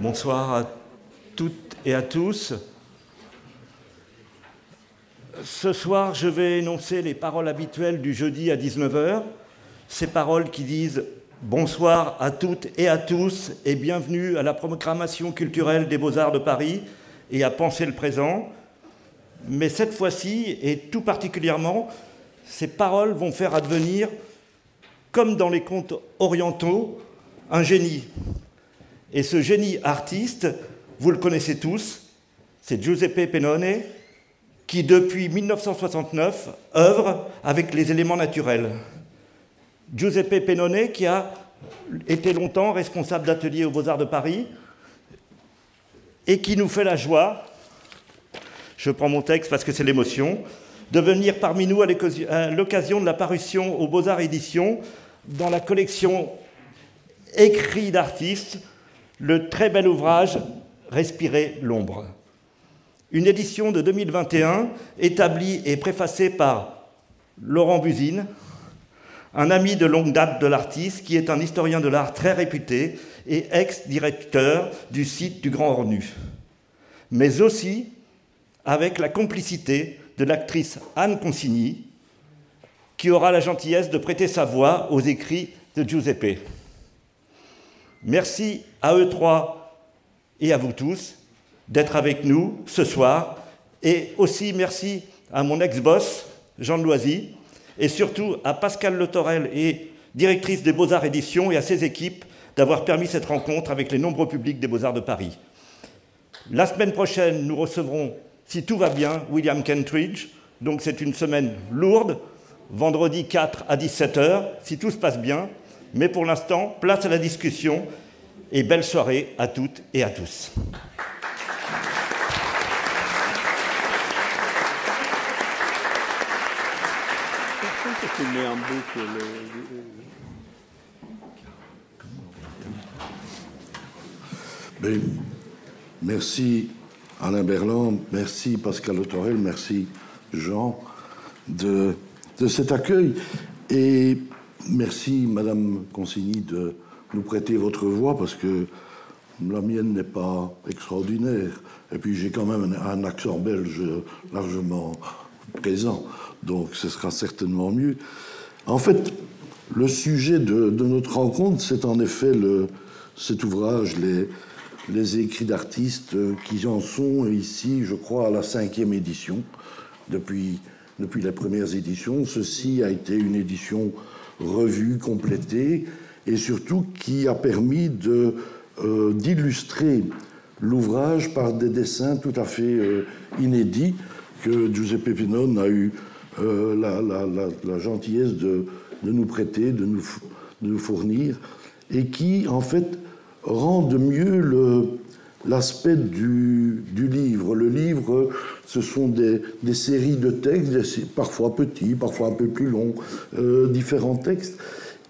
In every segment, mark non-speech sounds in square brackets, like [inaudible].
Bonsoir à toutes et à tous. Ce soir, je vais énoncer les paroles habituelles du jeudi à 19h, ces paroles qui disent Bonsoir à toutes et à tous et bienvenue à la programmation culturelle des Beaux-Arts de Paris et à Penser le présent. Mais cette fois-ci, et tout particulièrement, ces paroles vont faire advenir, comme dans les contes orientaux, un génie, et ce génie artiste, vous le connaissez tous, c'est Giuseppe Pennone, qui depuis 1969 œuvre avec les éléments naturels. Giuseppe Pennone, qui a été longtemps responsable d'atelier aux Beaux-Arts de Paris, et qui nous fait la joie, je prends mon texte parce que c'est l'émotion, de venir parmi nous à l'occasion de la parution aux Beaux-Arts Éditions dans la collection Écrits d'artistes le très bel ouvrage Respirer l'ombre. Une édition de 2021 établie et préfacée par Laurent Buzine, un ami de longue date de l'artiste qui est un historien de l'art très réputé et ex-directeur du site du Grand Ornu, mais aussi avec la complicité de l'actrice Anne Consigny, qui aura la gentillesse de prêter sa voix aux écrits de Giuseppe. Merci à eux trois et à vous tous d'être avec nous ce soir. Et aussi merci à mon ex-boss, Jean Loisy, et surtout à Pascal Le Torel et directrice des Beaux-Arts Éditions, et à ses équipes d'avoir permis cette rencontre avec les nombreux publics des Beaux-Arts de Paris. La semaine prochaine, nous recevrons, si tout va bien, William Kentridge. Donc c'est une semaine lourde, vendredi 4 à 17h, si tout se passe bien. Mais pour l'instant, place à la discussion et belle soirée à toutes et à tous. Merci Alain Berland, merci Pascal Autorel, merci Jean de, de cet accueil. Et Merci, Madame Consigny, de nous prêter votre voix parce que la mienne n'est pas extraordinaire. Et puis j'ai quand même un, accent belge largement présent, donc ce sera certainement mieux. En fait, le sujet de, notre rencontre, c'est en effet cet ouvrage, les, écrits d'artistes qui en sont ici, je crois, à la cinquième édition depuis, depuis les premières éditions. Ceci a été une édition revue, complétée, et surtout qui a permis euh, d'illustrer l'ouvrage par des dessins tout à fait euh, inédits que Giuseppe Pinone a eu euh, la, gentillesse de, nous prêter, de nous, fournir, et qui en fait rendent mieux l'aspect du, livre. Le livre, ce sont des, des séries de textes, parfois petits, parfois un peu plus longs, euh, différents textes.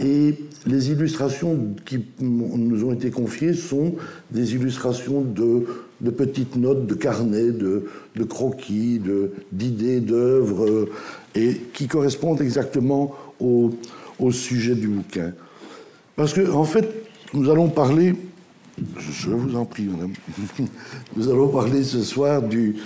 Et les illustrations qui nous ont été confiées sont des illustrations de, de petites notes, de carnets, de, de croquis, d'idées, d'œuvres, euh, et qui correspondent exactement au, au sujet du bouquin. Parce que, en fait, nous allons parler je vous en prie, madame. [laughs] Nous allons parler ce soir du,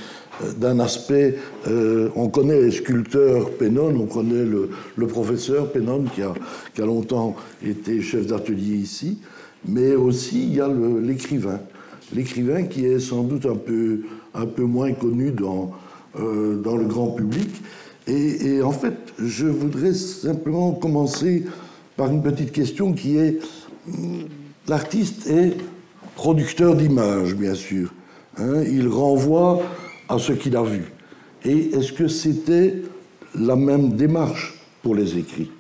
euh, d'un aspect. Euh, on connaît les sculpteurs Pennon, on connaît le, le professeur Pennon qui a, qui a, longtemps été chef d'atelier ici, mais aussi il y a l'écrivain. L'écrivain qui est sans doute un peu, un peu moins connu dans, euh, dans le grand public. Et, en fait, je voudrais simplement commencer par une petite question qui est l'artiste est producteur d'images, bien sûr. Hein, il renvoie à ce qu'il a vu. Et est-ce que c'était la même démarche pour les écrits?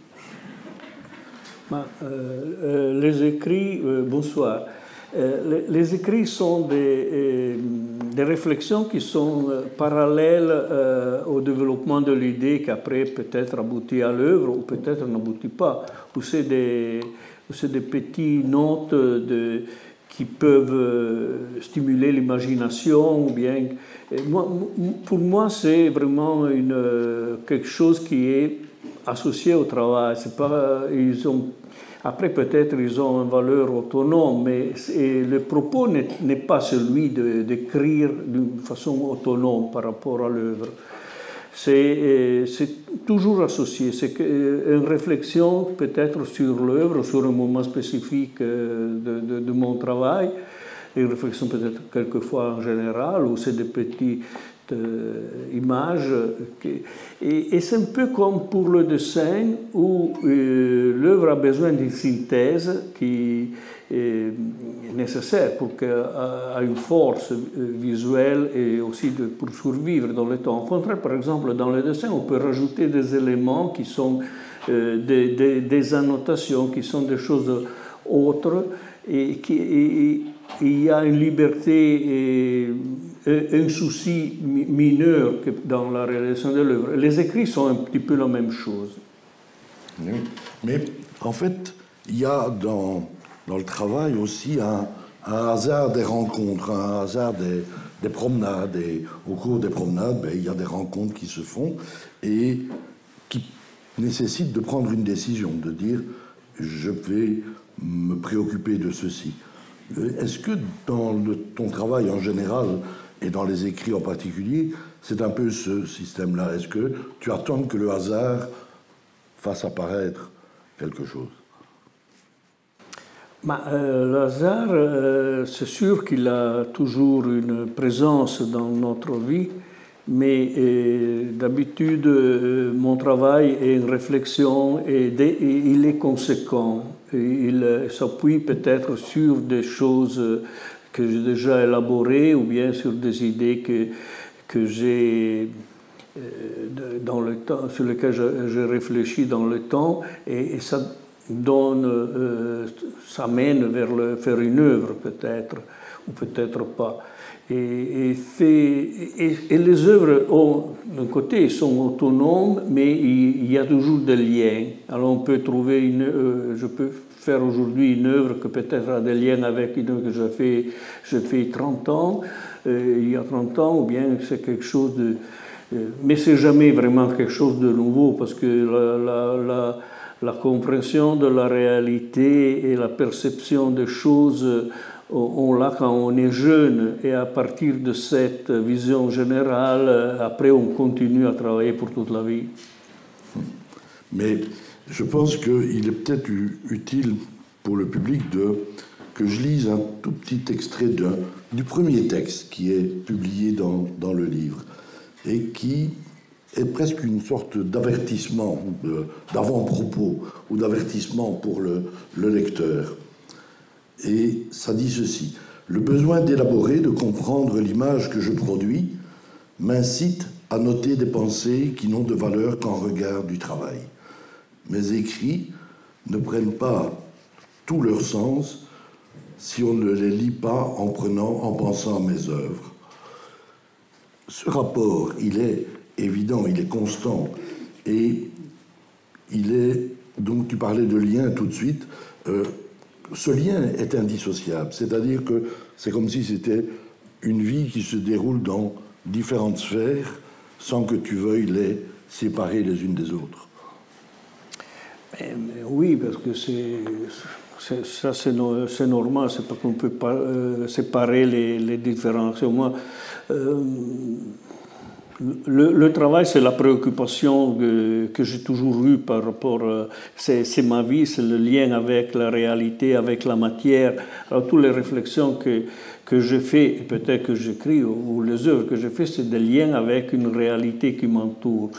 Ben, euh, euh, Les écrits, euh. Les, écrits sont des, des, réflexions qui sont parallèles au développement de l'idée qui après peut-être aboutit à l'œuvre ou peut-être n'aboutit pas. Ou c'est des, des petites notes de, qui peuvent stimuler l'imagination, ou bien. Pour moi, c'est vraiment une, quelque chose qui est associé au travail. Pas, ils ont après, peut-être ils ont une valeur autonome, mais le propos n'est pas celui d'écrire d'une façon autonome par rapport à l'œuvre. C'est toujours associé. C'est une réflexion peut-être sur l'œuvre, sur un moment spécifique euh, de, de, mon travail, une réflexion peut-être quelquefois en général, ou c'est des petits euh, image. Et, c'est un peu comme pour le dessin où euh, l'œuvre a besoin d'une synthèse qui est nécessaire pour qu'elle ait une force euh, visuelle et aussi pour survivre dans le temps. Au contraire, par exemple, dans le dessin, on peut rajouter des éléments qui sont des, annotations, qui sont des choses autres et il y a une liberté et un souci mineur dans la réalisation de l'œuvre. Les écrits sont un petit peu la même chose. Mais en fait, il y a dans, dans le travail aussi un, hasard des rencontres, un hasard des, des promenades. Et au cours des promenades, ben, il y a des rencontres qui se font et qui nécessitent de prendre une décision, de dire je vais me préoccuper de ceci. Est-ce que dans ton travail en général et dans les écrits en particulier, c'est un peu ce système-là. Est-ce que tu attends que le hasard fasse apparaître quelque chose? Bah, euh, Le hasard, euh, c'est sûr qu'il a toujours une présence dans notre vie, mais euh, d'habitude, mon travail est une réflexion et, et il est conséquent. Il s'appuie peut-être sur des choses que j'ai déjà élaborées ou bien sur des idées que, que j'ai euh, dans le temps, sur lesquelles j'ai réfléchi dans le temps et, ça donne, euh, ça mène vers faire une œuvre peut-être ou peut-être pas. Et, les œuvres, d'un côté, sont autonomes, mais il, y a toujours des liens. Alors on peut trouver une, euh, je peux faire aujourd'hui une œuvre que peut-être a des liens avec une œuvre que j'ai fait, je fais 30 ans, euh, il y a 30 ans, ou bien c'est quelque chose de... Euh, mais c'est jamais vraiment quelque chose de nouveau, parce que la, la, la compréhension de la réalité et la perception des choses on l'a quand on est jeune et à partir de cette vision générale, après on continue à travailler pour toute la vie. Mais je pense qu'il est peut-être utile pour le public de, que je lise un tout petit extrait du premier texte qui est publié dans, dans le livre et qui est presque une sorte d'avertissement, d'avant-propos ou d'avertissement pour le, le lecteur. Et ça dit ceci. Le besoin d'élaborer, de comprendre l'image que je produis m'incite à noter des pensées qui n'ont de valeur qu'en regard du travail. Mes écrits ne prennent pas tout leur sens si on ne les lit pas en prenant, en pensant à mes œuvres. Ce rapport, il est évident, il est constant et il est, donc tu parlais de lien tout de suite, euh, ce lien est indissociable. C'est-à-dire que c'est comme si c'était une vie qui se déroule dans différentes sphères sans que tu veuilles les séparer les unes des autres. Oui, parce que c'est ça c'est normal, c'est pas qu'on peut pas euh, séparer les, différences. Moi, euh, le, travail, c'est la préoccupation que, j'ai toujours eue par rapport. Euh, c'est ma vie, c'est le lien avec la réalité, avec la matière. Alors, toutes les réflexions que, que je fais, et peut-être que j'écris, ou, les œuvres que je fais, c'est des liens avec une réalité qui m'entoure,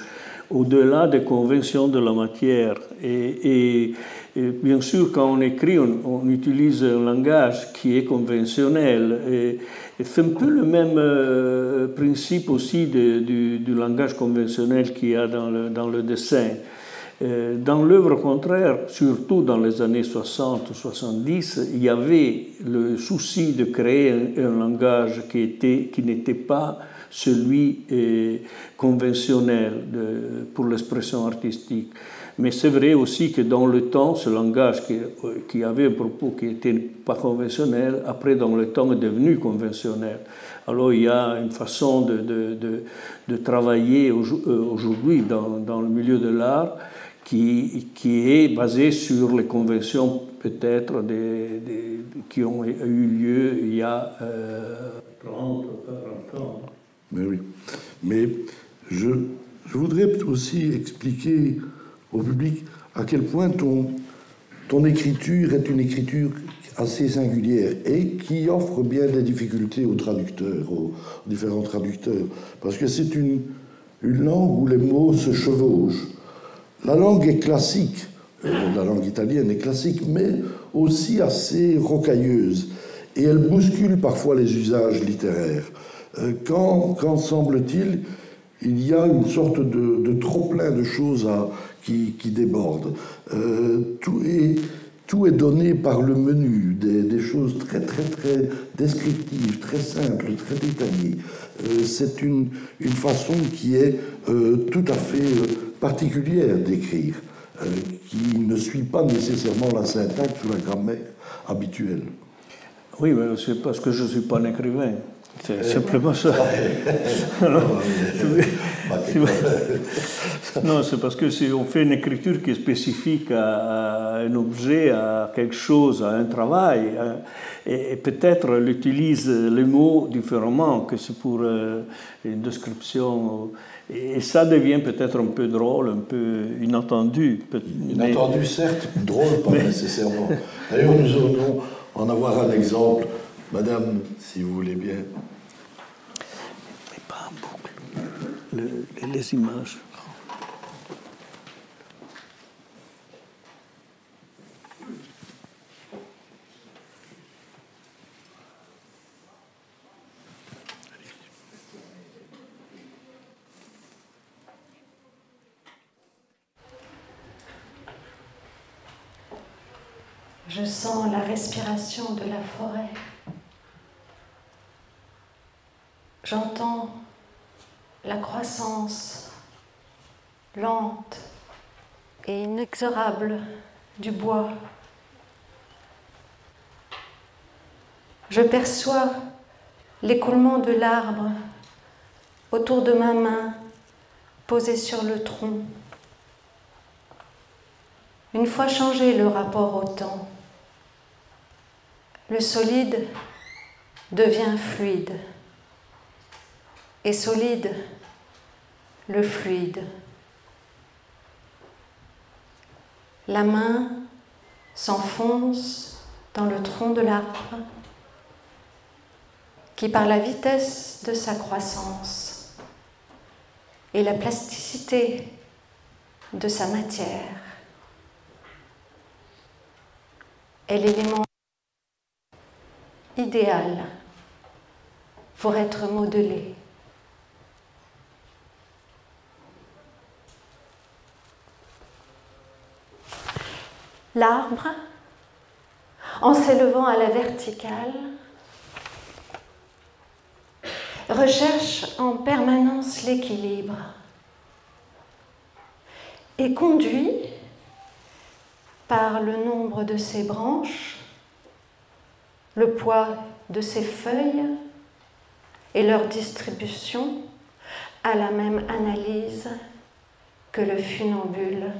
au-delà des conventions de la matière. Et, bien sûr, quand on écrit, on, utilise un langage qui est conventionnel. C'est un peu le même euh, principe aussi du, langage conventionnel qu'il y a dans le, dessin. Euh, dans l'œuvre contraire, surtout dans les années 60-70, il y avait le souci de créer un, langage qui, qui n'était pas celui euh, conventionnel pour l'expression artistique. Mais c'est vrai aussi que dans le temps, ce langage qui, qui, avait un propos qui n'était pas conventionnel, après dans le temps est devenu conventionnel. Alors il y a une façon de, de, de, travailler aujourd'hui dans, dans, le milieu de l'art qui, qui, est basée sur les conventions peut-être des, qui ont eu lieu il y a euh, 30 40 ans. Mais oui. Mais je, voudrais aussi expliquer au public à quel point ton, ton écriture est une écriture assez singulière et qui offre bien des difficultés aux traducteurs, aux, différents traducteurs, parce que c'est une, une langue où les mots se chevauchent. La langue est classique, euh, la langue italienne est classique, mais aussi assez rocailleuse, et elle bouscule parfois les usages littéraires. Euh, quand, semble-t-il, il y a une sorte de, trop-plein de choses qui, qui débordent. Euh, tout, est, donné par le menu, des, choses très très très descriptives, très simples, très détaillées. Euh, C'est une, façon qui est tout à fait particulière d'écrire, qui ne suit pas nécessairement la syntaxe ou la grammaire habituelle. Oui, mais c'est parce que je ne suis pas un écrivain. C'est simplement ça. non, c'est parce que si on fait une écriture qui est spécifique à, un objet, à quelque chose, à un travail, hein, et, peut-être elle utilise les mots différemment que c'est pour euh, une description. Et ça devient peut-être un peu drôle, un peu inattendu. Inattendu, mais... certes, drôle, pas mais... nécessairement. D'ailleurs, nous allons en avoir un exemple. Madame, si vous voulez bien. Mais pas en boucle. Le, les images. Je sens la respiration de la forêt. J'entends la croissance lente et inexorable du bois. Je perçois l'écoulement de l'arbre autour de ma main posée sur le tronc. Une fois changé le rapport au temps, le solide devient fluide et solide le fluide. La main s'enfonce dans le tronc de l'arbre qui, par la vitesse de sa croissance et la plasticité de sa matière, est l'élément idéal pour être modelé. L'arbre, en s'élevant à la verticale, recherche en permanence l'équilibre et conduit par le nombre de ses branches le poids de ses feuilles et leur distribution à la même analyse que le funambule,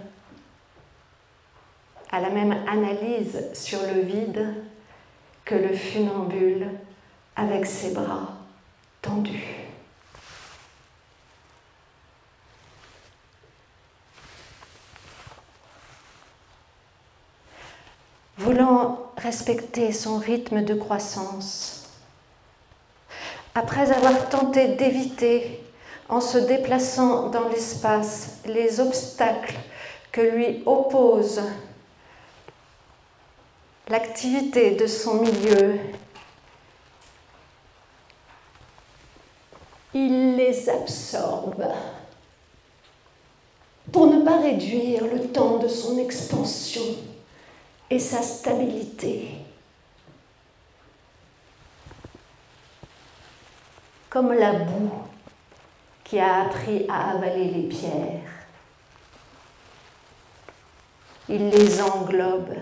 à la même analyse sur le vide que le funambule avec ses bras tendus. Voulant respecter son rythme de croissance. Après avoir tenté d'éviter, en se déplaçant dans l'espace, les obstacles que lui oppose l'activité de son milieu, il les absorbe pour ne pas réduire le temps de son expansion et sa stabilité. Comme la boue qui a appris à avaler les pierres. il les englobe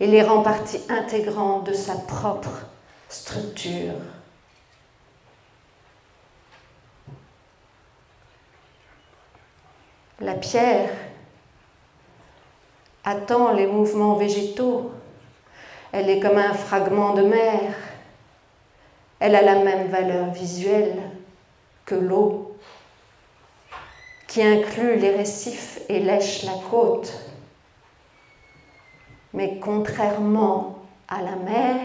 et les rend partie intégrante de sa propre structure. La pierre attend les mouvements végétaux. Elle est comme un fragment de mer. Elle a la même valeur visuelle que l'eau, qui inclut les récifs et lèche la côte. Mais contrairement à la mer,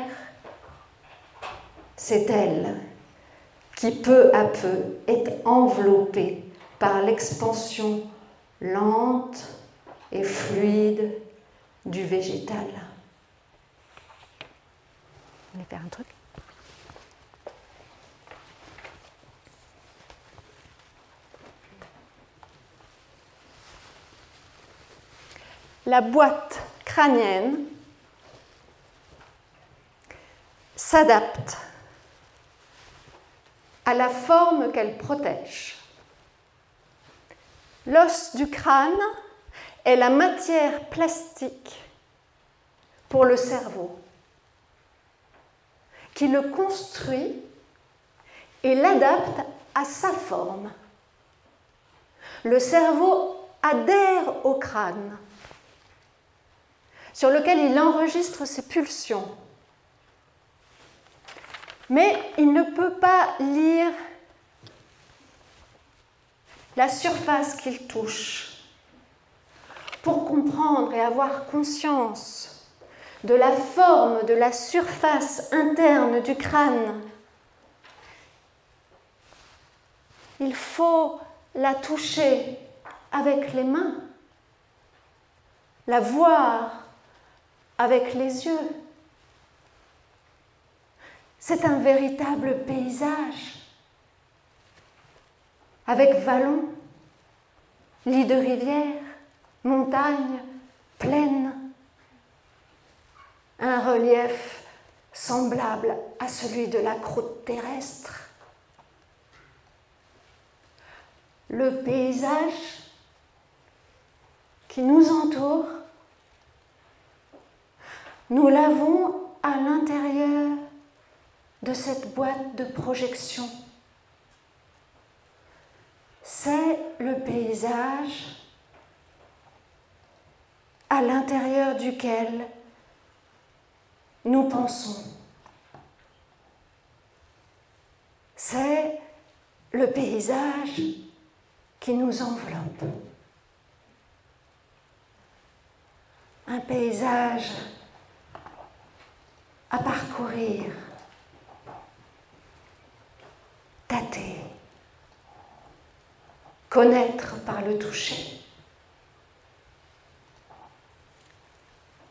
c'est elle qui peu à peu est enveloppée par l'expansion lente et fluide du végétal. On va faire un truc La boîte crânienne s'adapte à la forme qu'elle protège. L'os du crâne est la matière plastique pour le cerveau, qui le construit et l'adapte à sa forme. Le cerveau adhère au crâne, sur lequel il enregistre ses pulsions. Mais il ne peut pas lire la surface qu'il touche pour comprendre et avoir conscience de la forme de la surface interne du crâne. Il faut la toucher avec les mains, la voir avec les yeux. C'est un véritable paysage avec vallons, lits de rivière, montagnes, plaines, un relief semblable à celui de la croûte terrestre. Le paysage qui nous entoure, nous l'avons à l'intérieur de cette boîte de projection c'est le paysage à l'intérieur duquel nous pensons. C'est le paysage qui nous enveloppe. Un paysage à parcourir, tâter connaître par le toucher,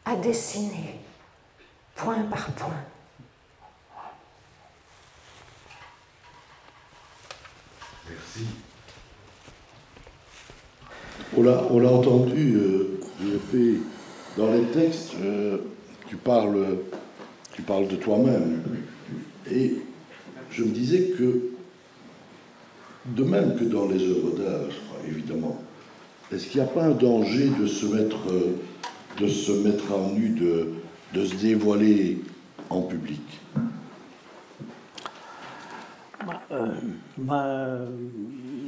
à dessiner point par point. Merci. On l'a entendu, euh, dans les textes, euh, tu, parles, tu parles de toi-même. Et je me disais que de même que dans les œuvres d'art, évidemment, est-ce qu'il n'y a pas un danger de se mettre, de se mettre en nu, de, de se dévoiler en public? Bah, euh,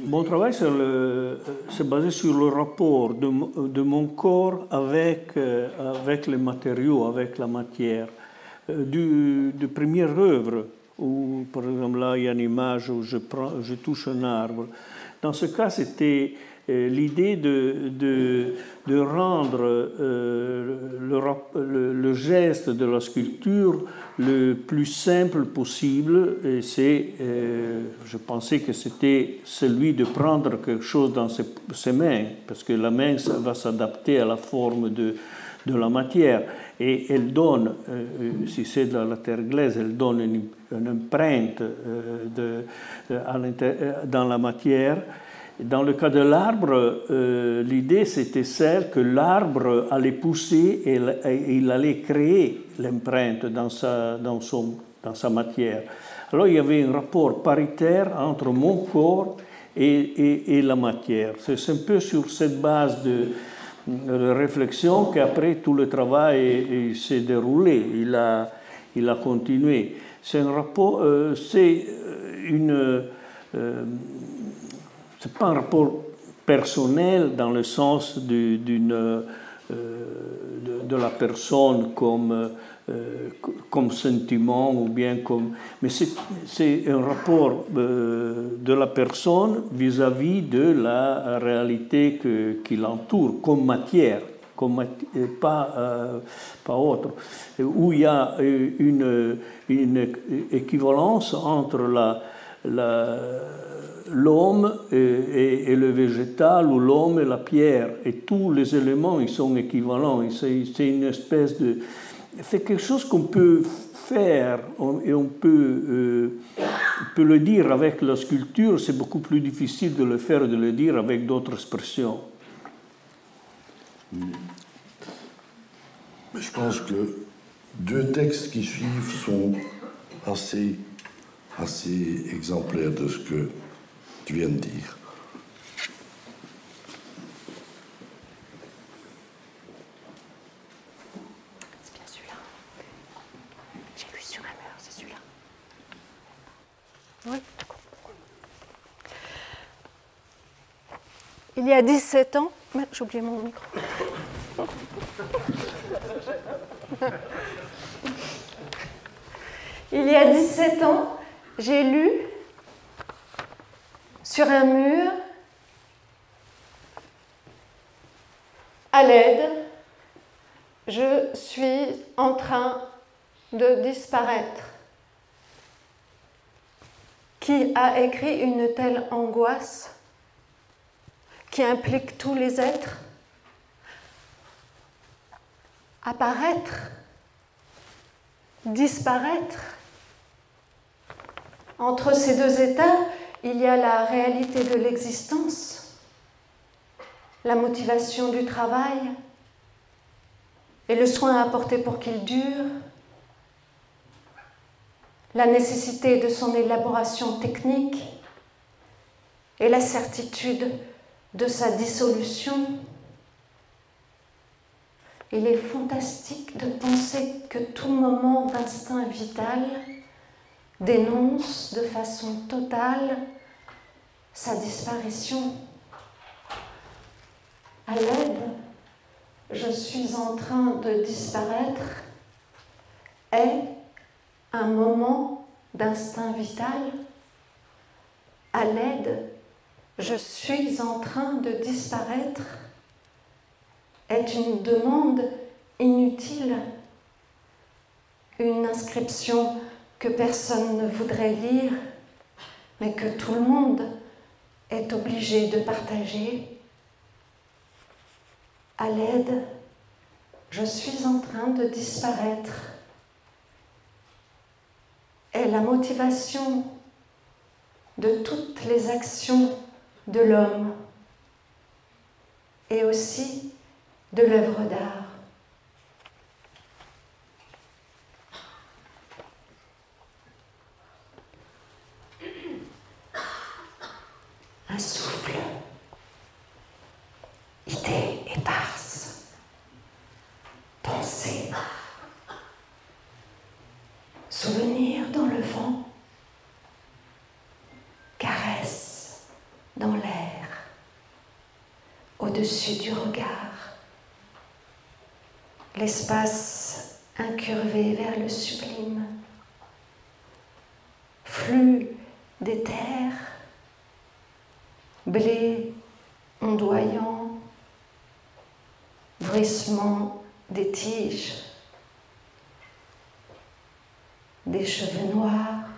Mon travail c'est basé sur le rapport de, de mon corps avec, euh, avec les matériaux, avec la matière. Euh, du, de première œuvre, ou par exemple là il y a une image où je, prends, je touche un arbre. Dans ce cas, c'était euh, l'idée de, de, rendre euh, le, geste de la sculpture le plus simple possible. Et c'est, je pensais que c'était celui de prendre quelque chose dans ses, ses mains, parce que la main ça va s'adapter à la forme de, de la matière et elle donne, euh, euh, si c'est de la terre glaise, elle donne une, empreinte dans la matière. Dans le cas de l'arbre, l'idée c'était celle que l'arbre allait pousser et, il allait créer l'empreinte dans sa, dans, son, dans sa matière. Alors il y avait un rapport paritaire entre mon corps et, la matière. C'est un peu sur cette base de, réflexion qu'après tout le travail s'est déroulé, il a, il a continué. C'est un rapport, euh, c'est une, euh, c'est pas un rapport personnel dans le sens d'une, euh, de, la personne comme euh, comme sentiment ou bien comme... Mais c'est un rapport euh, de la personne vis-à-vis de la réalité que, qui l'entoure, comme matière, comme pas, euh, pas autre, où il y a une, une équivalence entre la, l'homme et, et, le végétal ou l'homme et la pierre. Et tous les éléments, ils sont équivalents. C'est une espèce de, c'est quelque chose qu'on peut faire et on peut, euh, peut, le dire avec la sculpture, c'est beaucoup plus difficile de le faire et de le dire avec d'autres expressions. Je pense que deux textes qui suivent sont assez, assez exemplaires de ce que tu viens de dire. Il y a 17 ans, j'ai mon micro. Il y a 17 ans, j'ai lu sur un mur à l'aide, je suis en train de disparaître. Qui a écrit une telle angoisse? Qui implique tous les êtres. Apparaître, disparaître. Entre ces deux états, il y a la réalité de l'existence, la motivation du travail et le soin apporté pour qu'il dure, la nécessité de son élaboration technique et la certitude de sa dissolution. Il est fantastique de penser que tout moment d'instinct vital dénonce de façon totale sa disparition. À l'aide, je suis en train de disparaître est un moment d'instinct vital. À l'aide, je suis en train de disparaître est une demande inutile, une inscription que personne ne voudrait lire, mais que tout le monde est obligé de partager. À l'aide, je suis en train de disparaître. est la motivation de toutes les actions de l'homme et aussi de l'œuvre d'art. Un souffle, idée éparse, pensée, souvenir dans le vent, caresse dans l'air, du regard. L'espace incurvé vers le sublime, flux d'éther, blé ondoyant, bruissement des tiges, des cheveux noirs,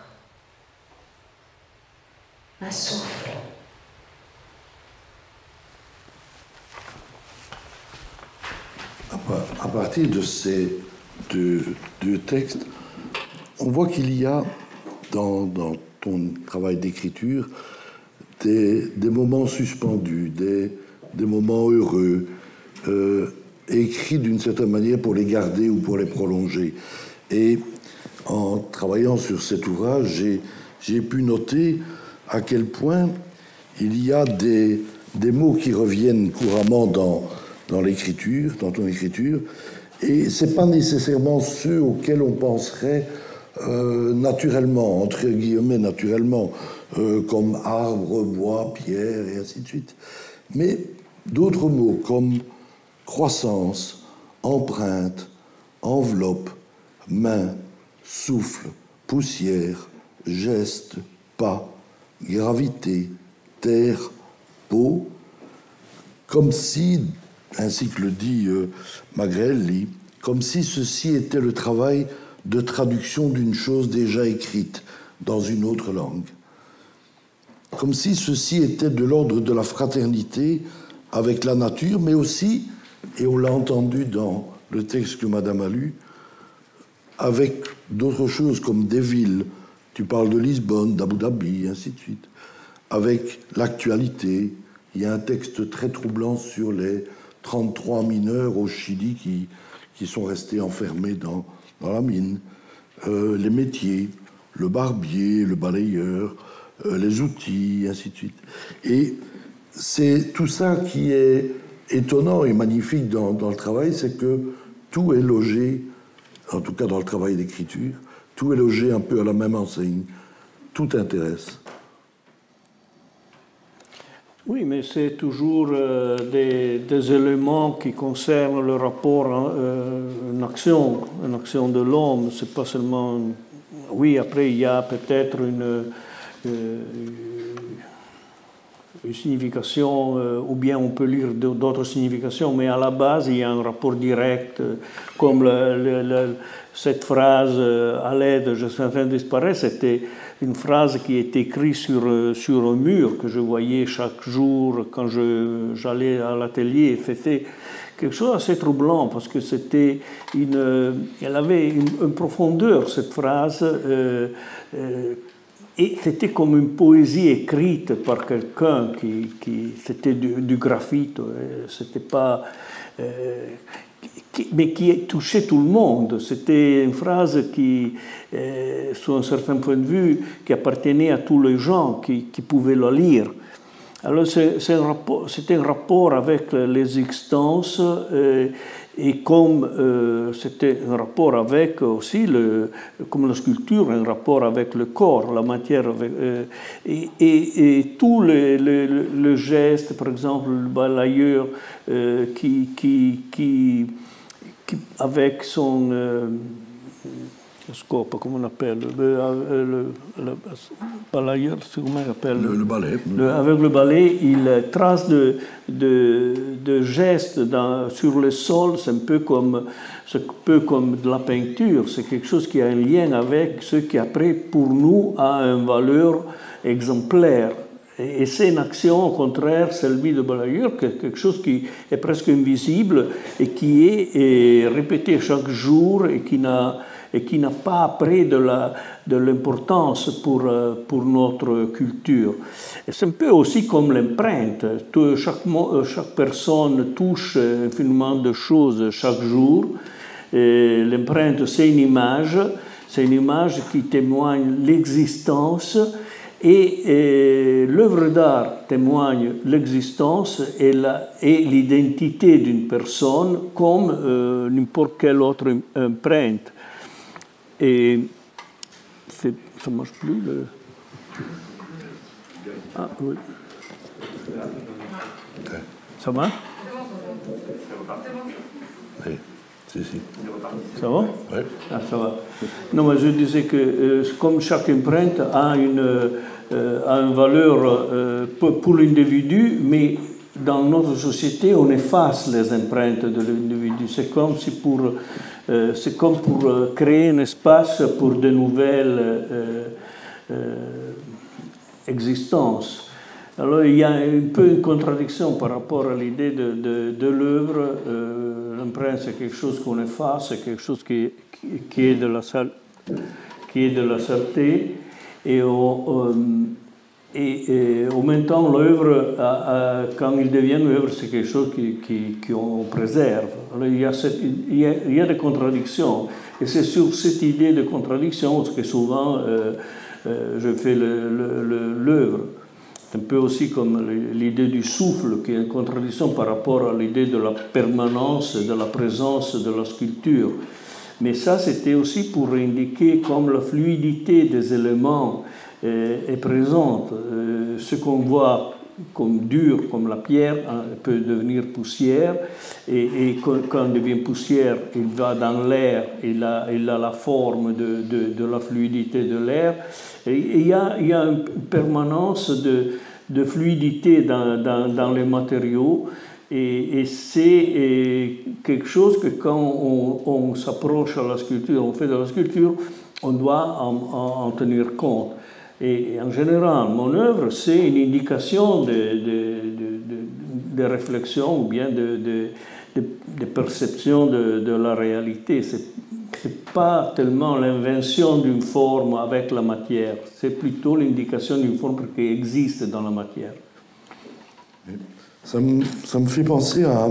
un souffle. À partir de ces deux, textes, on voit qu'il y a dans, ton travail d'écriture des, moments suspendus, des, moments heureux, euh, écrits d'une certaine manière pour les garder ou pour les prolonger. Et en travaillant sur cet ouvrage, j'ai pu noter à quel point il y a des, des mots qui reviennent couramment dans, dans l'écriture, dans ton écriture, et c'est pas nécessairement ceux auxquels on penserait euh, naturellement, entre guillemets naturellement, euh, comme arbre, bois, pierre, et ainsi de suite. Mais d'autres mots comme croissance, empreinte, enveloppe, main, souffle, poussière, geste, pas, gravité, terre, peau, comme si, ainsi que le dit euh, Magrelli, comme si ceci était le travail de traduction d'une chose déjà écrite dans une autre langue. Comme si ceci était de l'ordre de la fraternité avec la nature, mais aussi, et on l'a entendu dans le texte que Madame a lu, avec d'autres choses comme des villes. Tu parles de Lisbonne, d'Abu Dhabi, et ainsi de suite. Avec l'actualité, il y a un texte très troublant sur les 33 mineurs au Chili qui, qui sont restés enfermés dans, la mine. Euh, les métiers, le barbier, le balayeur, euh, les outils, ainsi de suite. Et c'est tout ça qui est étonnant et magnifique dans, dans le travail, c'est que tout est logé en tout cas dans le travail d'écriture, tout est logé un peu à la même enseigne, tout intéresse. Oui, mais c'est toujours euh, des, éléments qui concernent le rapport en euh, une action, une action de l'homme. C'est pas seulement. Oui, après il y a peut-être une, euh, signification, ou bien on peut lire d'autres significations, mais à la base, il y a un rapport direct, comme cette phrase à l'aide, je suis en train de disparaître, c'était une phrase qui est écrite sur, sur un mur que je voyais chaque jour quand j'allais à l'atelier. C'était quelque chose d'assez troublant parce que c'était une, elle avait une, profondeur, cette phrase. Euh, euh, et c'était comme une poésie écrite par quelqu'un qui, qui c'était du, du, graphite, c'était pas, euh, mais qui touchait tout le monde. C'était une phrase qui, euh, sous un certain point de vue, qui appartenait à tous les gens qui, pouvaient la lire. Alors c'était un, un rapport avec les existences. Euh, et comme euh, c'était un rapport avec aussi, le, comme la sculpture, un rapport avec le corps, la matière, euh, et, et, et, tout le, le, le, geste, par exemple, le balayeur qui, qui, qui, avec son scope, comment on appelle, le, le, le balayeur, comment on appelle Le, balai. avec le balai, il trace de, de, de gestes dans, sur le sol, c'est un peu comme, un peu comme de la peinture, c'est quelque chose qui a un lien avec ce qui après, pour nous, a une valeur exemplaire. Et c'est une action, au contraire, celle de balayeur, quelque chose qui est presque invisible et qui est, répété chaque jour et qui n'a pas après de l'importance pour, pour notre culture. C'est un peu aussi comme l'empreinte. Chaque, chaque personne touche infiniment de choses chaque jour. L'empreinte, c'est une image, c'est une image qui témoigne l'existence et, et l'œuvre d'art témoigne l'existence et l'identité d'une personne comme euh, n'importe quelle autre empreinte. Et ça ne marche plus le... Ah oui. Ça va? Oui, si, si. Ça va? Oui. Ah, ça va. Non, mais je disais que euh, comme chaque empreinte a une, euh, a une valeur euh, pour l'individu, mais dans notre société, on efface les empreintes de l'individu. C'est comme si pour euh, c'est comme pour créer un espace pour de nouvelles euh, existences. Alors il y a un peu une contradiction par rapport à l'idée de, l'œuvre. L'empreinte, c'est quelque chose qu'on efface, c'est quelque chose qui, est de la, saleté. Et on, en même temps, l'œuvre, quand il devient une œuvre, c'est quelque chose qu'on qui, préserve. Alors, il, y a des contradictions. Et c'est sur cette idée de contradiction que souvent euh, euh, je fais l'œuvre. Un peu aussi comme l'idée du souffle, qui est une contradiction par rapport à l'idée de la permanence, de la présence de la sculpture. Mais ça, c'était aussi pour indiquer comme la fluidité des éléments euh, est présente. Euh, ce qu'on voit comme dur, comme la pierre, hein, peut devenir poussière. Et, quand, il devient poussière, il va dans l'air, il a, il a la forme de, de, la fluidité de l'air. Il y, a, y a une permanence de, de fluidité dans, dans, les matériaux. Et, c'est quelque chose que quand on, s'approche à la sculpture, on fait de la sculpture, on doit en tenir compte. Et en général, mon œuvre, c'est une indication de, de, réflexion ou bien de, perception de, la réalité. Ce n'est pas tellement l'invention d'une forme avec la matière, c'est plutôt l'indication d'une forme qui existe dans la matière. Ça me, ça me fait penser à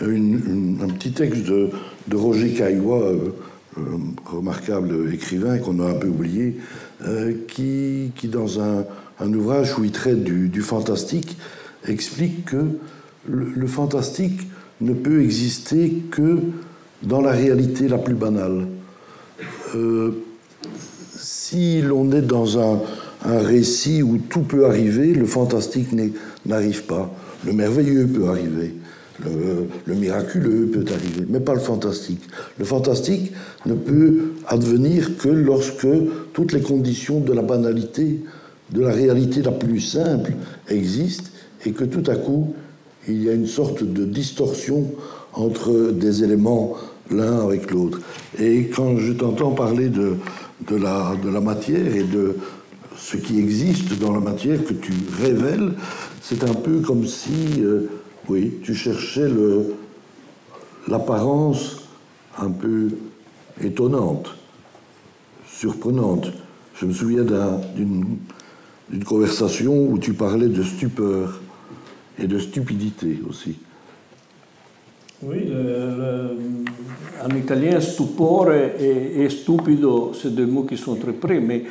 un petit texte de, Roger Caillois, euh, euh, remarquable écrivain qu'on a un peu oublié, euh, qui, dans un, ouvrage où il traite du, fantastique, explique que le, fantastique ne peut exister que dans la réalité la plus banale. Euh, si l'on est dans un, récit où tout peut arriver, le fantastique n'arrive pas. Le merveilleux peut arriver. Le, miraculeux peut arriver, mais pas le fantastique. Le fantastique ne peut advenir que lorsque toutes les conditions de la banalité, de la réalité la plus simple existent et que tout à coup, il y a une sorte de distorsion entre des éléments l'un avec l'autre. Et quand je t'entends parler de, de, la, de la matière et de ce qui existe dans la matière que tu révèles, c'est un peu comme si... Euh, oui, tu cherchais l'apparence un peu étonnante, surprenante. Je me souviens d'une conversation où tu parlais de stupeur et de stupidité aussi. Oui, en italien, stupore et, stupido, c'est deux mots qui sont très près, mais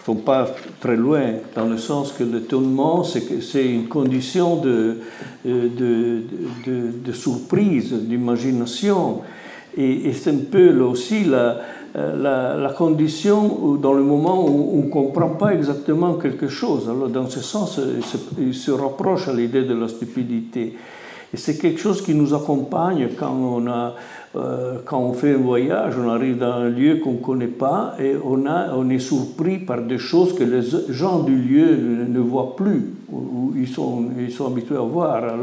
ne sont pas très loin, dans le sens que l'étonnement, c'est une condition de, de, de, de surprise, d'imagination. Et, c'est un peu là aussi la, la, la, condition dans le moment où on ne comprend pas exactement quelque chose. Alors, dans ce sens, se, il se rapproche à l'idée de la stupidité. Et c'est quelque chose qui nous accompagne quand on a euh, quand on fait un voyage, on arrive dans un lieu qu'on ne connaît pas et on, est surpris par des choses que les gens du lieu ne, voient plus, ou, ils, sont, habitués à voir. Alors,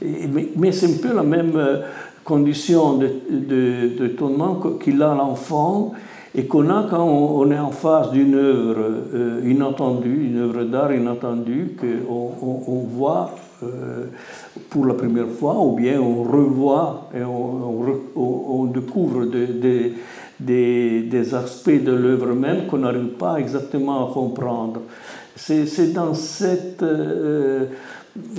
mais, c'est un peu la même euh, condition de, de, qu'il a l'enfant et qu'on a quand on, est en face d'une œuvre euh, inattendue, une œuvre d'art inattendue, qu'on on, voit pour la première fois, ou bien on revoit et on, découvre des, aspects de l'œuvre même qu'on n'arrive pas exactement à comprendre. C'est dans cet euh,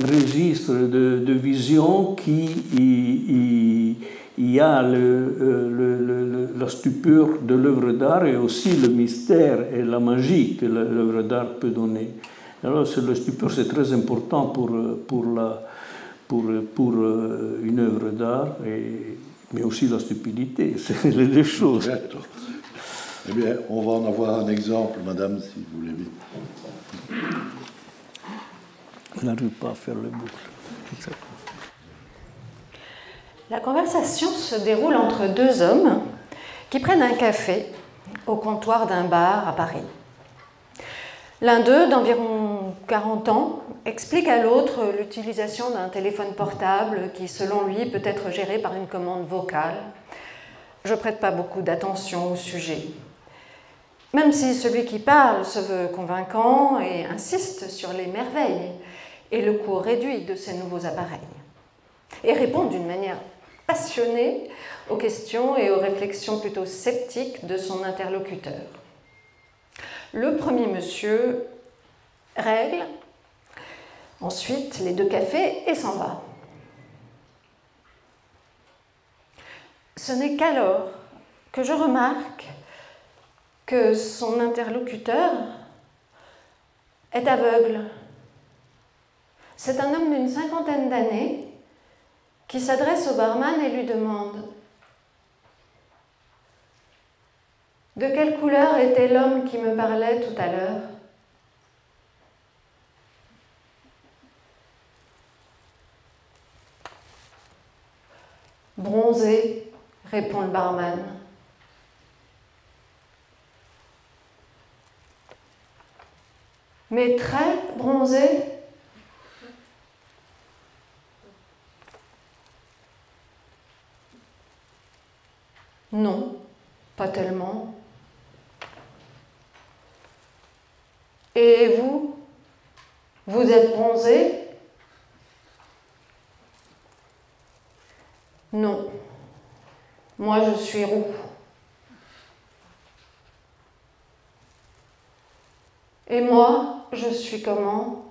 registre de, vision qu'il y a le, la stupeur de l'œuvre d'art et aussi le mystère et la magie que l'œuvre d'art peut donner. Alors, le stupeur, c'est très important pour, pour, la, pour, pour euh, une œuvre d'art, mais aussi la stupidité. [laughs] C'est les deux choses. Eh bien, on va en avoir un exemple, madame, si vous voulez bien. On n'arrive pas à faire les boucles. La conversation se déroule entre deux hommes qui prennent un café au comptoir d'un bar à Paris. L'un d'eux, d'environ 40 ans, explique à l'autre l'utilisation d'un téléphone portable qui, selon lui, peut être géré par une commande vocale. Je prête pas beaucoup d'attention au sujet. Même si celui qui parle se veut convaincant et insiste sur les merveilles et le coût réduit de ces nouveaux appareils, et répond d'une manière passionnée aux questions et aux réflexions plutôt sceptiques de son interlocuteur. Le premier monsieur règle, ensuite les deux cafés et s'en va. Ce n'est qu'alors que je remarque que son interlocuteur est aveugle C'est un homme d'une cinquantaine d'années qui s'adresse au barman et lui demande De quelle couleur était l'homme qui me parlait tout à l'heure? Bronzé, répond le barman. Mais très bronzé Non, pas tellement. Et vous Vous êtes bronzé? Non. Moi, je suis roux. Et moi, je suis comment?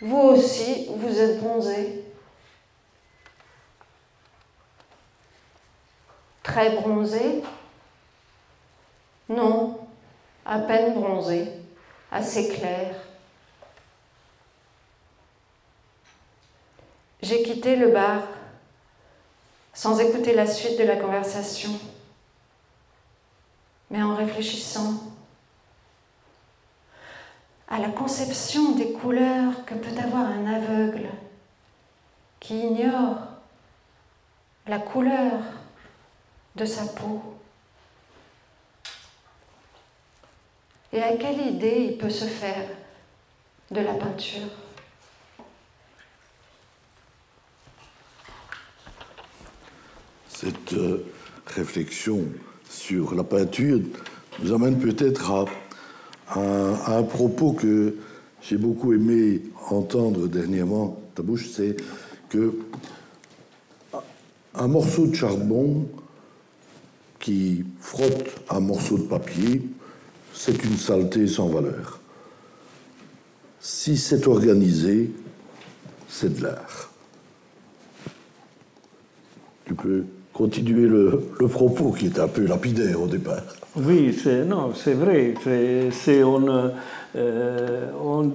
Vous aussi, vous êtes bronzé. Très bronzé? Non, à peine bronzé, assez clair. J'ai quitté le bar sans écouter la suite de la conversation, mais en réfléchissant à la conception des couleurs que peut avoir un aveugle qui ignore la couleur de sa peau. Et à quelle idée il peut se faire de la peinture Cette euh, réflexion sur la peinture nous amène peut-être à, un propos que j'ai beaucoup aimé entendre dernièrement de ta bouche, c'est que un morceau de charbon qui frotte un morceau de papier, c'est une saleté sans valeur. Si c'est organisé, c'est de l'art. Tu peux continuer le, propos qui est un peu lapidaire au départ. Oui, c'est, non, c'est vrai. C'est, euh, on,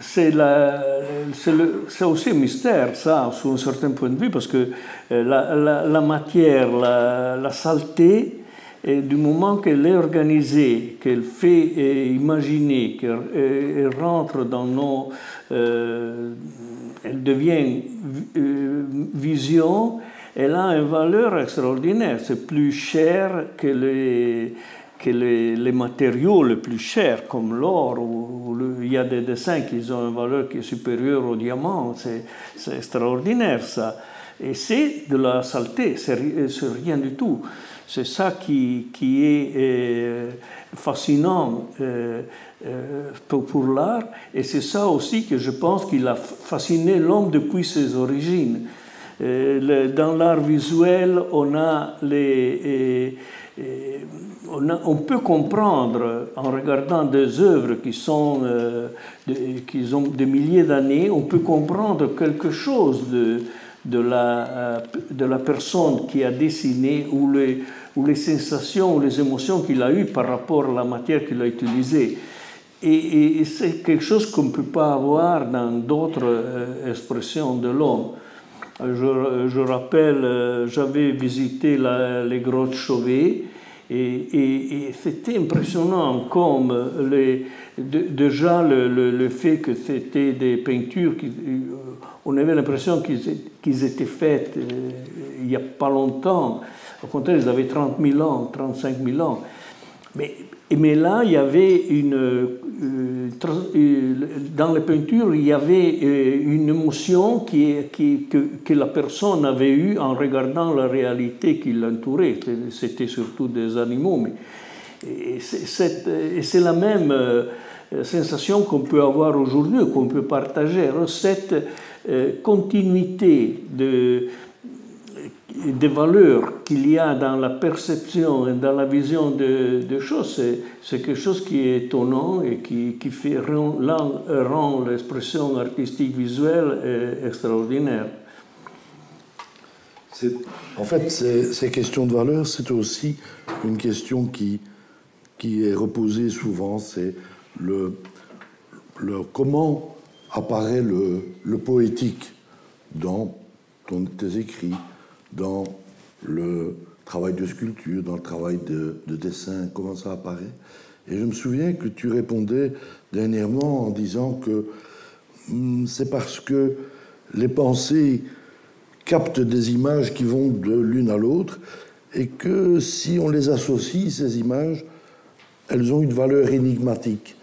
c'est, la, c'est, aussi un mystère, ça, sous un certain point de vue, parce que euh, la, matière, la, saleté, et du moment qu'elle est organisée, qu'elle fait euh, imaginer, qu'elle rentre dans nos... Elle devient vision, elle a une valeur extraordinaire. C'est plus cher que les, que les, matériaux les plus chers, comme l'or. il y a des dessins qui ont une valeur qui est supérieure au diamant. C'est extraordinaire, ça. Et c'est de la saleté, c'est rien du tout. C'est ça qui, qui est euh, fascinant euh, euh, pour l'art. Et c'est ça aussi que je pense qu'il a fasciné l'homme depuis ses origines. Euh, dans l'art visuel, on a les. On, a, on, peut comprendre en regardant des œuvres qui, sont, euh, qui ont des milliers d'années, on peut comprendre quelque chose de, de, la, de la personne qui a dessiné ou les, ou les sensations ou les émotions qu'il a eues par rapport à la matière qu'il a utilisée. Et, et c'est quelque chose qu'on ne peut pas avoir dans d'autres euh, expressions de l'homme. Je, rappelle, euh, j'avais visité les grottes Chauvet et, c'était impressionnant comme déjà le, fait que c'était des peintures, qui, euh, on avait l'impression qu'ils qu étaient faites euh, il n'y a pas longtemps. Au contraire, ils avaient 30 000 ans, 35 000 ans. Mais là, il y avait une. Euh, euh, dans les peintures, il y avait euh, une émotion qui, que, la personne avait eue en regardant la réalité qui l'entourait. C'était surtout des animaux. Mais, et c'est la même sensation qu'on peut avoir aujourd'hui, qu'on peut partager. Cette continuité de des valeurs qu'il y a dans la perception et dans la vision de, choses, c'est quelque chose qui est étonnant et qui, qui fait, rend, rend l'expression artistique visuelle euh, extraordinaire. En fait, ces, questions de valeur, c'est aussi une question qui, qui est reposé souvent, c'est le, comment apparaît le, le poétique dans ton, tes écrits, dans le travail de sculpture, dans le travail de, de dessin, comment ça apparaît. Et je me souviens que tu répondais dernièrement en disant que hmm, c'est parce que les pensées captent des images qui vont de l'une à l'autre et que si on les associe, ces images, elles ont une valeur énigmatique.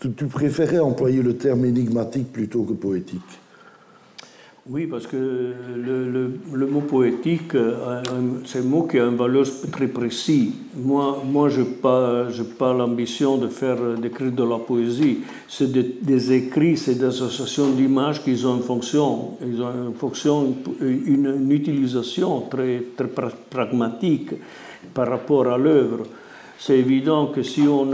Tu préférais employer le terme énigmatique plutôt que poétique oui, parce que le, le, mot poétique, euh, c'est un mot qui a une valeur très précise. Moi, moi je n'ai pas, pas l'ambition de faire d'écrire de la poésie. C'est des, écrits, c'est des associations d'images qui ont une fonction. Ils ont une fonction, une, utilisation très, très pragmatique par rapport à l'œuvre. C'est évident que si on,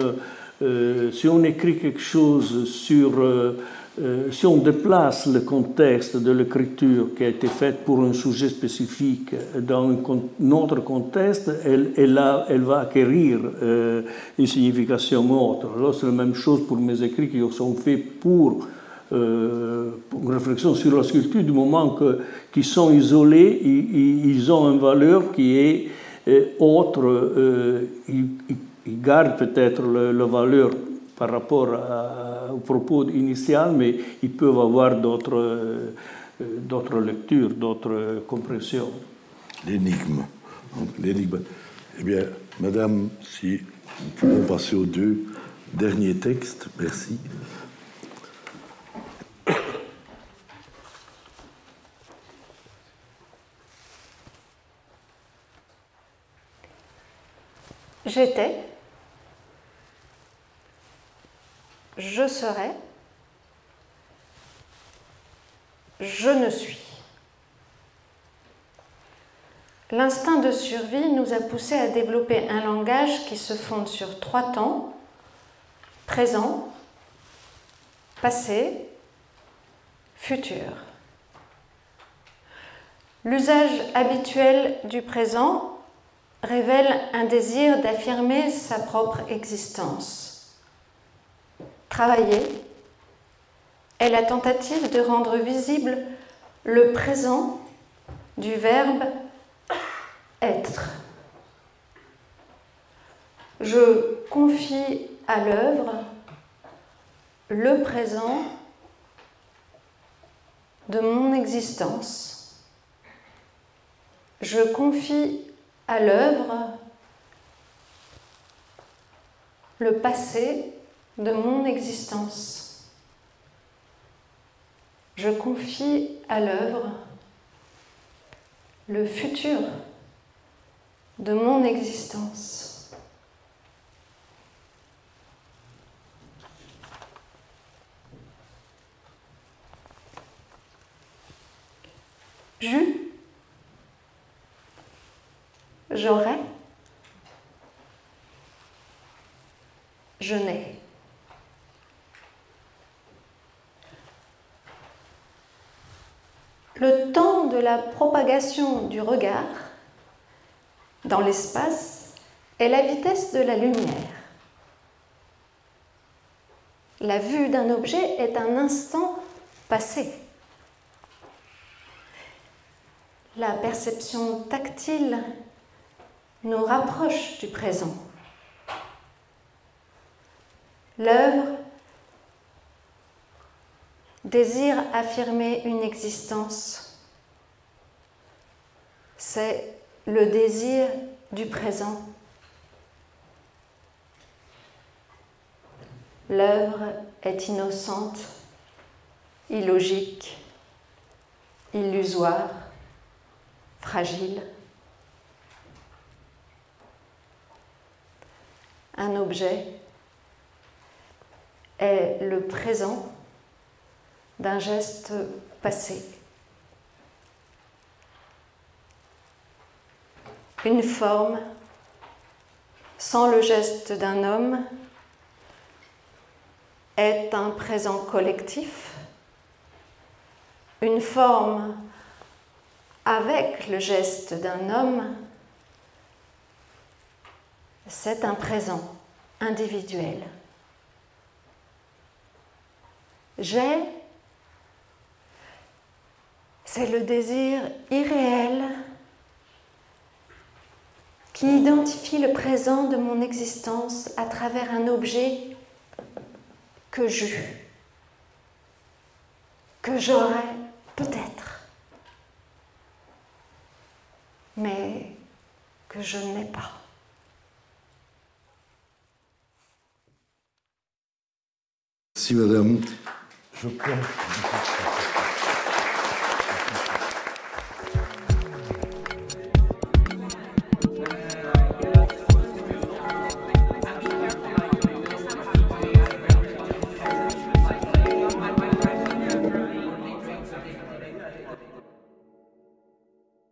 euh, si on écrit quelque chose sur... Euh, euh, si on déplace le contexte de l'écriture qui a été faite pour un sujet spécifique dans un autre contexte, elle, va acquérir euh, une signification autre. Alors c'est la même chose pour mes écrits qui sont faits pour, euh, une réflexion sur la sculpture, du moment qu'ils sont isolés, ils, ont une valeur qui est autre, ils, gardent peut-être la valeur par rapport au propos initial, mais ils peuvent avoir d'autres, euh, d'autres lectures, d'autres compréhensions. L'énigme. L'énigme. Eh bien, Madame, si nous pouvons passer aux deux derniers textes, merci. J'étais je serai, je ne suis. L'instinct de survie nous a poussé à développer un langage qui se fonde sur trois temps, présent, passé, futur. L'usage habituel du présent révèle un désir d'affirmer sa propre existence. Travailler est la tentative de rendre visible le présent du verbe être. Je confie à l'œuvre le présent de mon existence. Je confie à l'œuvre le passé de mon existence. Je confie à l'œuvre le futur de mon existence. Je, j'aurai, je n'ai. Le temps de la propagation du regard dans l'espace est la vitesse de la lumière. La vue d'un objet est un instant passé. La perception tactile nous rapproche du présent. L'œuvre désire affirmer une existence. C'est le désir du présent. L'œuvre est innocente, illogique, illusoire, fragile. Un objet est le présent d'un geste passé. Une forme sans le geste d'un homme est un présent collectif. Une forme avec le geste d'un homme, c'est un présent individuel. J'ai, c'est le désir irréel qui identifie le présent de mon existence à travers un objet que j'eus, que j'aurais peut-être, mais que je n'ai pas. Merci, madame. Je pense.